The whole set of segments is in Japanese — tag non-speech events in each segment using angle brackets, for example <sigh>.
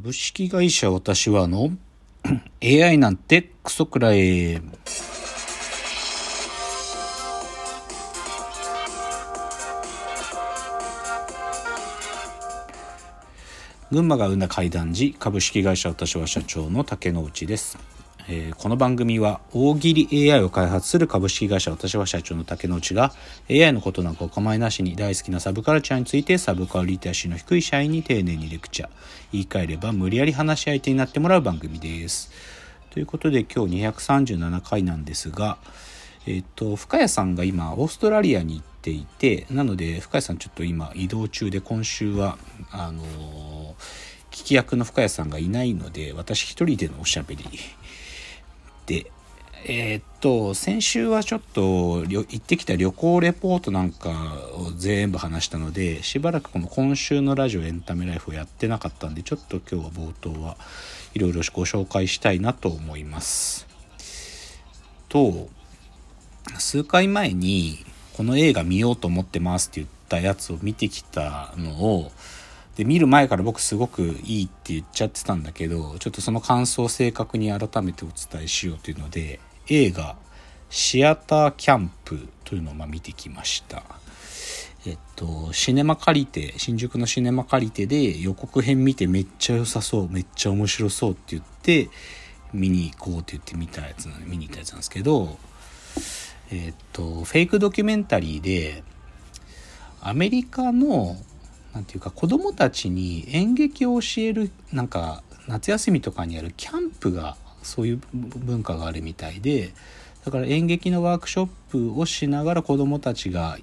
株式会社私はの <clears throat> AI なんてクソくらえ。群馬が生んだ怪談時株式会社私は社長の竹之内です。えー、この番組は大喜利 AI を開発する株式会社私は社長の竹之内が AI のことなんかお構いなしに大好きなサブカルチャーについてサブカルリテラシーの低い社員に丁寧にレクチャー言い換えれば無理やり話し相手になってもらう番組です。ということで今日237回なんですがえっ、と深谷さんが今オーストラリアに行っていてなので深谷さんちょっと今移動中で今週はあのー聞き役の深谷さんがいないので私一人でのおしゃべりで、えー、っと、先週はちょっと行ってきた旅行レポートなんかを全部話したので、しばらくこの今週のラジオエンタメライフをやってなかったんで、ちょっと今日は冒頭はいろいろご紹介したいなと思います。と、数回前にこの映画見ようと思ってますって言ったやつを見てきたのを、で、見る前から僕すごくいいって言っちゃってたんだけど、ちょっとその感想を正確に改めてお伝えしようというので、映画、シアターキャンプというのをま見てきました。えっと、シネマ借りて、新宿のシネマ借りてで予告編見てめっちゃ良さそう、めっちゃ面白そうって言って、見に行こうって言って見たやつ、見に行ったやつなんですけど、えっと、フェイクドキュメンタリーで、アメリカの何て言うか子供たちに演劇を教えるなんか夏休みとかにやるキャンプがそういう文化があるみたいでだから演劇のワークショップをしながら子供たちが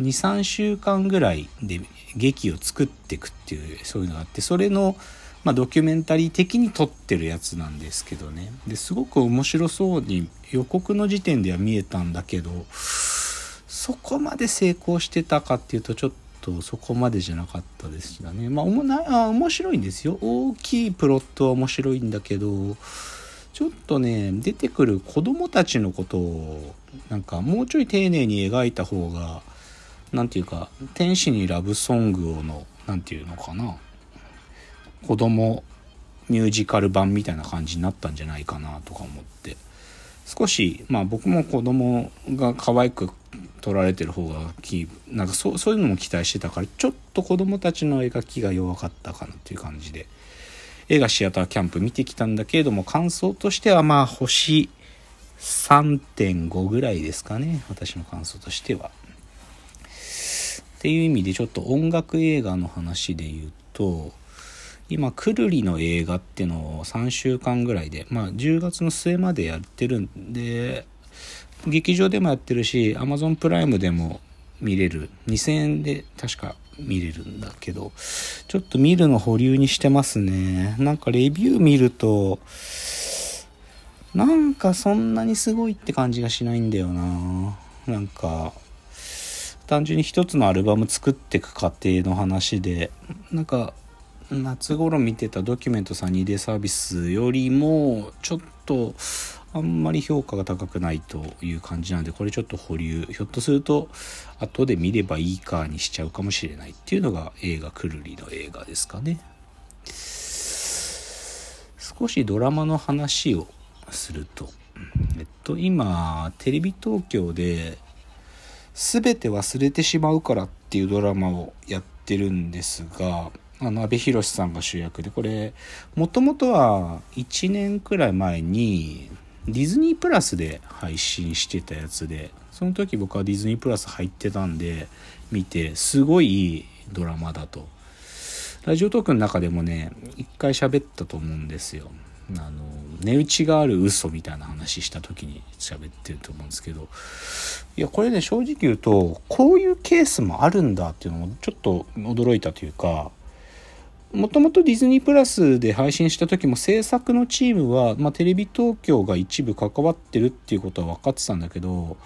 23週間ぐらいで劇を作っていくっていうそういうのがあってそれの、まあ、ドキュメンタリー的に撮ってるやつなんですけどね。ですごく面白そうに予告の時点では見えたんだけどそこまで成功してたかっていうとちょっとそこまでじゃなかったですしね。まあおもなあ面白いんですよ。大きいプロットは面白いんだけどちょっとね出てくる子供たちのことをなんかもうちょい丁寧に描いた方が何て言うか天使にラブソングをの何て言うのかな。子供ミュージカル版みたいな感じになったんじゃないかなとか思って。少しまあ僕も子供が可愛く撮られてる方がキーなんかそうそういうのも期待してたからちょっと子供たちの描きが弱かったかなっていう感じで映画シアターキャンプ見てきたんだけれども感想としてはまあ星3.5ぐらいですかね私の感想としては。っていう意味でちょっと音楽映画の話で言うと今くるりの映画っていうのを3週間ぐらいでまあ10月の末までやってるんで劇場でもやってるし Amazon プライムでも見れる。2000円で確か見れるんだけどちょっと見るの保留にしてますね。なんかレビュー見るとなんかそんなにすごいって感じがしないんだよな。なんか単純に一つのアルバム作っていく過程の話でなんか夏頃見てたドキュメントサニーデサービスよりもちょっとあんまり評価が高くないという感じなんでこれちょっと保留ひょっとすると後で見ればいいかにしちゃうかもしれないっていうのが映画くるりの映画ですかね。少しドラマの話をすると。えっと今テレビ東京で「全て忘れてしまうから」っていうドラマをやってるんですがあの、阿部寛さんが主役で、これ、もともとは1年くらい前に、ディズニープラスで配信してたやつで、その時僕はディズニープラス入ってたんで、見て、すごいいいドラマだと。ラジオトークの中でもね、一回喋ったと思うんですよ。あの、値打ちがある嘘みたいな話した時に喋ってると思うんですけど、いや、これね、正直言うと、こういうケースもあるんだっていうのもちょっと驚いたというか、もともとディズニープラスで配信した時も制作のチームは、まあ、テレビ東京が一部関わってるっていうことは分かってたんだけど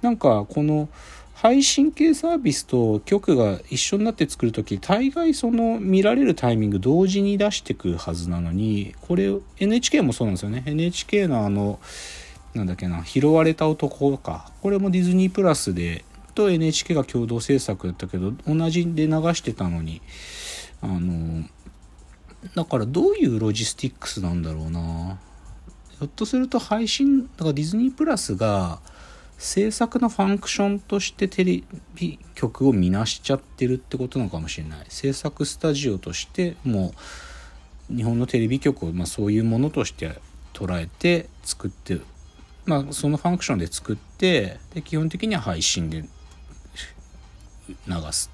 なんかこの配信系サービスと局が一緒になって作る時大概その見られるタイミング同時に出してくはずなのにこれ NHK もそうなんですよね。NHK のあのなんだっけな拾われた男とか。これもディズニープラスでと NHK が共同制作だったけど同じで流してたのに。あのだからどういうロジスティックスなんだろうな。ひょっとすると配信だからディズニープラスが制作のファンクションとしてテレビ局を見なしちゃってるってことなのかもしれない。制作スタジオとしてもう日本のテレビ局をまあそういうものとして捉えて作ってまあそのファンクションで作ってで基本的には配信で流すっ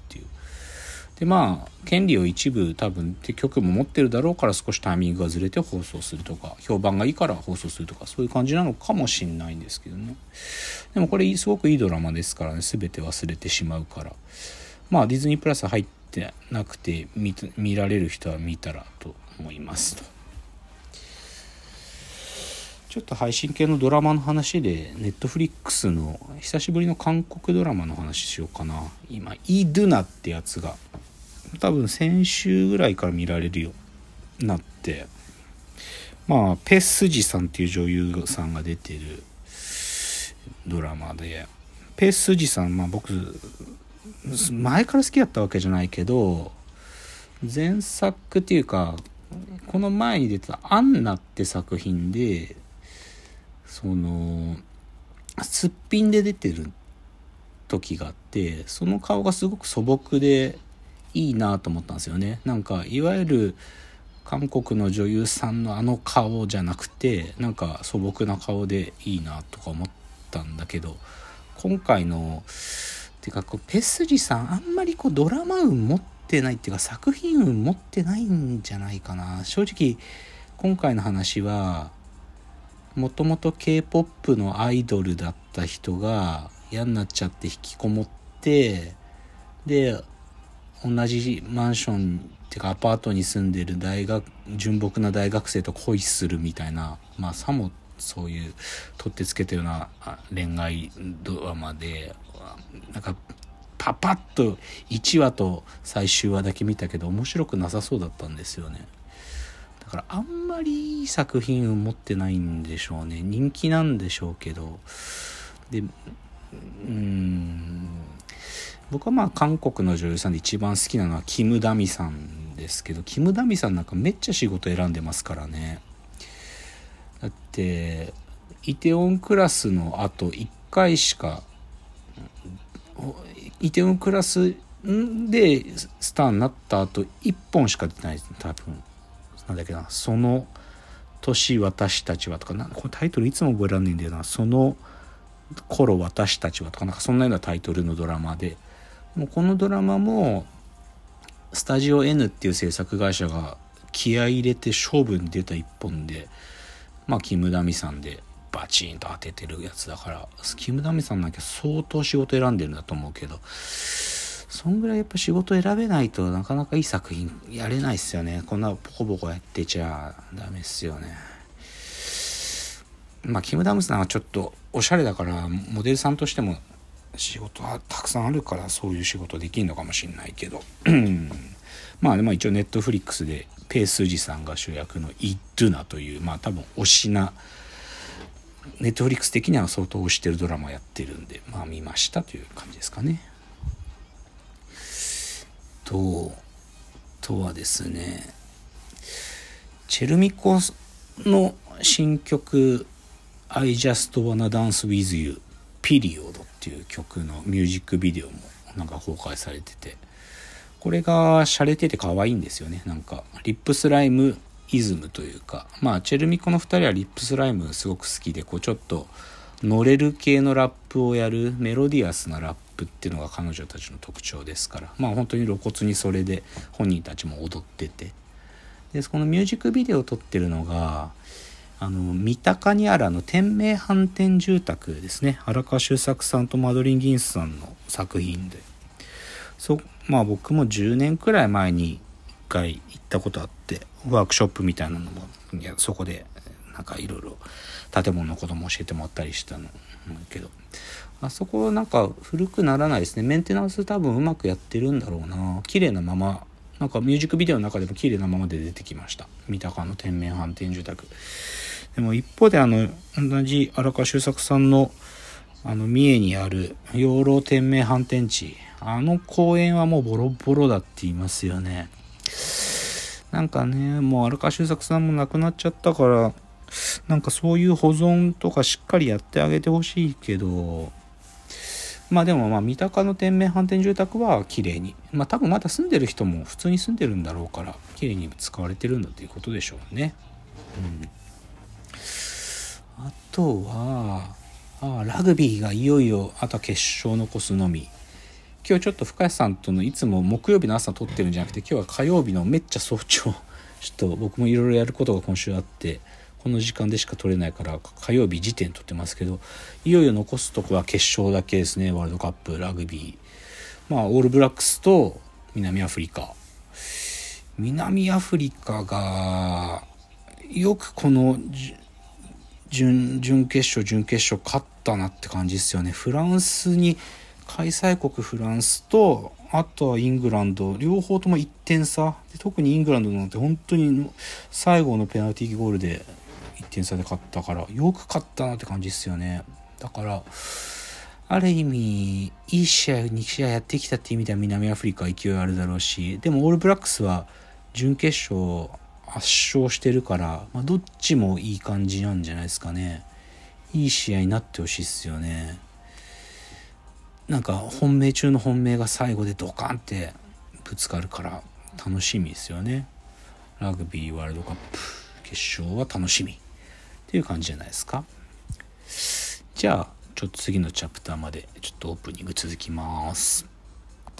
でまあ権利を一部多分って局も持ってるだろうから少しタイミングがずれて放送するとか評判がいいから放送するとかそういう感じなのかもしんないんですけどねでもこれすごくいいドラマですからね全て忘れてしまうからまあディズニープラス入ってなくて見見られる人は見たらと思いますと。ちょっと配信系のドラマの話で、ネットフリックスの久しぶりの韓国ドラマの話しようかな。今、イ・ドゥナってやつが多分先週ぐらいから見られるようになってまあペッスジさんっていう女優さんが出てるドラマでペッスジさんまあ僕前から好きだったわけじゃないけど前作っていうかこの前に出た「アンナ」って作品でそのすっぴんで出てる時があってその顔がすごく素朴でいいなと思ったんですよね。なんかいわゆる韓国の女優さんのあの顔じゃなくてなんか素朴な顔でいいなとか思ったんだけど今回のてかこうペスリさんあんまりこうドラマ運持ってないっていうか作品運持ってないんじゃないかな。正直今回の話はもともと K-POP のアイドルだった人が嫌になっちゃって引きこもってで同じマンションっていうかアパートに住んでる大学純朴な大学生と恋するみたいなまあさもそういう取ってつけたような恋愛ドラマでなんかパパッと1話と最終話だけ見たけど面白くなさそうだったんですよね。だからあんまりいい作品を持ってないんでしょうね。人気なんでしょうけど。でうん。僕はまあ韓国の女優さんで一番好きなのはキム・ダミさんですけどキム・ダミさんなんかめっちゃ仕事選んでますからね。だってイテウォンクラスのあと1回しかイテウォンクラスでスターになった後1本しか出ない多分なんだっけなその年私たちはとかなこれタイトルいつも覚えられないんだよな。その頃私たちはとかなんかそんなようなタイトルのドラマでもうこのドラマもスタジオ N っていう制作会社が気合い入れて勝負に出た一本でまあキム・ダミさんでバチンと当ててるやつだからキム・ダミさんなんか相当仕事選んでるんだと思うけどそんぐらいやっぱ仕事選べないとなかなかいい作品やれないっすよね。こんなポコポコやってちゃダメっすよね。まあキム・ダムさんはちょっとおしゃれだからモデルさんとしても仕事はたくさんあるからそういう仕事できんのかもしんないけど <clears throat> まあでも一応ネットフリックスでペースジさんが主役の「イッドゥナ」というまあ多分推しなネットフリックス的には相当推してるドラマやってるんでまあ見ましたという感じですかね。ととはですねチェルミコの新曲「I Just Wanna Dance With You」ピリオドっていう曲のミュージックビデオもなんか公開されてて、これが洒落てて可愛いんですよね。なんか、リップスライムイズムというか、まあ、チェルミコの2人はリップスライムすごく好きで、こうちょっと乗れる系のラップをやるメロディアスなラップっていうのが彼女たちの特徴ですから、まあ本当に露骨にそれで本人たちも踊ってて。で、このミュージックビデオを撮ってるのが、あの三鷹にあるあの天明反転住宅ですね。荒川修作さんとマドリン・ギンスさんの作品で。そまあ僕も10年くらい前に1回行ったことあってワークショップみたいなのもいやそこでなんかいろいろ建物のことも教えてもらったりしたのけど。あそこなんか古くならないですね。メンテナンス多分うまくやってるんだろうな。綺麗なままなんかミュージックビデオの中でも綺麗なままで出てきました。三鷹の天明反転住宅。でも一方であの、同じ荒川修作さんの、あの、三重にある養老天明反転地。あの公園はもうボロボロだって言いますよね。なんかねもう荒川修作さんも亡くなっちゃったからなんかそういう保存とかしっかりやってあげてほしいけどまあでもまあ三鷹の天命反転住宅は綺麗にまあ多分まだ住んでる人も普通に住んでるんだろうから綺麗に使われてるんだということでしょうね。うん、あとはあラグビーがいよいよあとは決勝残すのみ。今日ちょっと深谷さんとのいつも木曜日の朝撮ってるんじゃなくて今日は火曜日のめっちゃ早朝ちょっと僕もいろいろやることが今週あってこの時間でしか撮れないから火曜日時点撮ってますけどいよいよ残すとこは決勝だけですねワールドカップラグビー。まあオールブラックスと南アフリカ。南アフリカがよくこの準準決勝準決勝勝ったなって感じですよね。フランスに開催国フランスとあとはイングランド。両方とも1点差。で特にイングランドなんて本当に最後のペナルティーゴールで1点差で勝ったからよく勝ったなって感じですよね。だからある意味いい試合2試合やってきたっていう意味では南アフリカは勢いあるだろうし。でもオールブラックスは準決勝圧勝してるから、まあ、どっちもいい感じなんじゃないですかね。いい試合になってほしいっすよね。なんか本命中の本命が最後でドカンってぶつかるから楽しみですよね。ラグビーワールドカップ決勝は楽しみ。っていう感じじゃないですか。じゃあちょっと次のチャプターまでちょっとオープニング続きます。